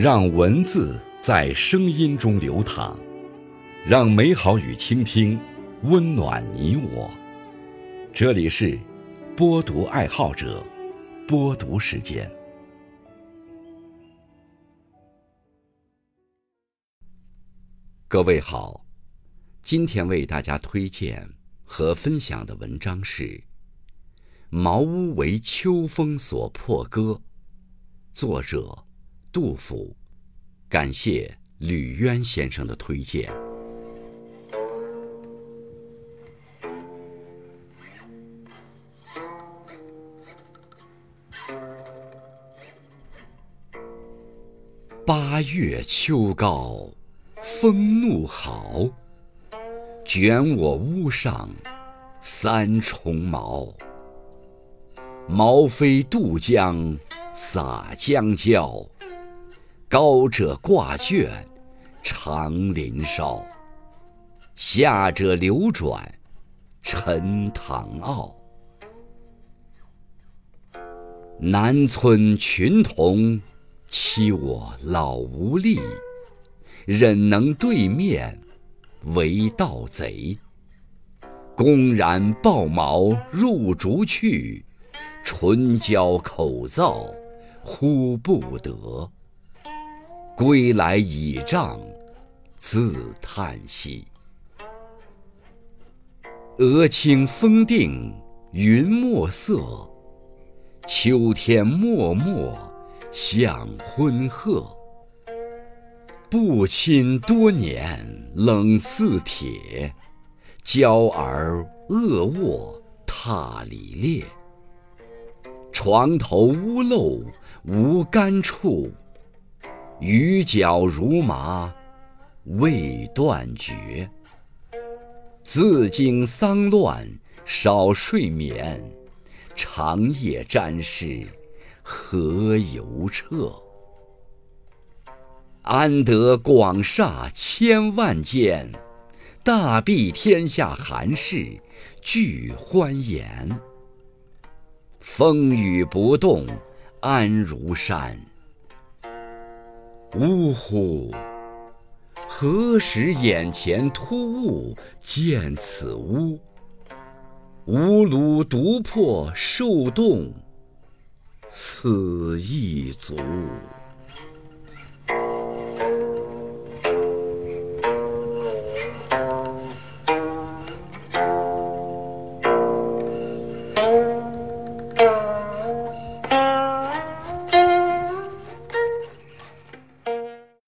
让文字在声音中流淌，让美好与倾听温暖你我。这里是播读爱好者播读时间。各位好，今天为大家推荐和分享的文章是《茅屋为秋风所破歌》，作者杜甫。感谢吕渊先生的推荐。八月秋高，风怒号，卷我屋上三重茅。茅飞渡江洒江郊。高者挂卷长林梢，下者流转沉塘坳。南村群童欺我老无力，忍能对面为盗贼。公然抱茅入竹去，唇焦口燥呼不得。归来倚杖自叹息。俄顷风定云墨色，秋天漠漠向昏壑。不亲多年冷似铁，娇儿恶卧踏里裂。床头屋漏无干处。雨脚如麻未断绝，自经丧乱少睡眠，长夜沾湿何由彻？安得广厦千万间，大庇天下寒士俱欢颜。风雨不动安如山。呜呼！何时眼前突兀见此屋？吾庐独破受冻，死亦足。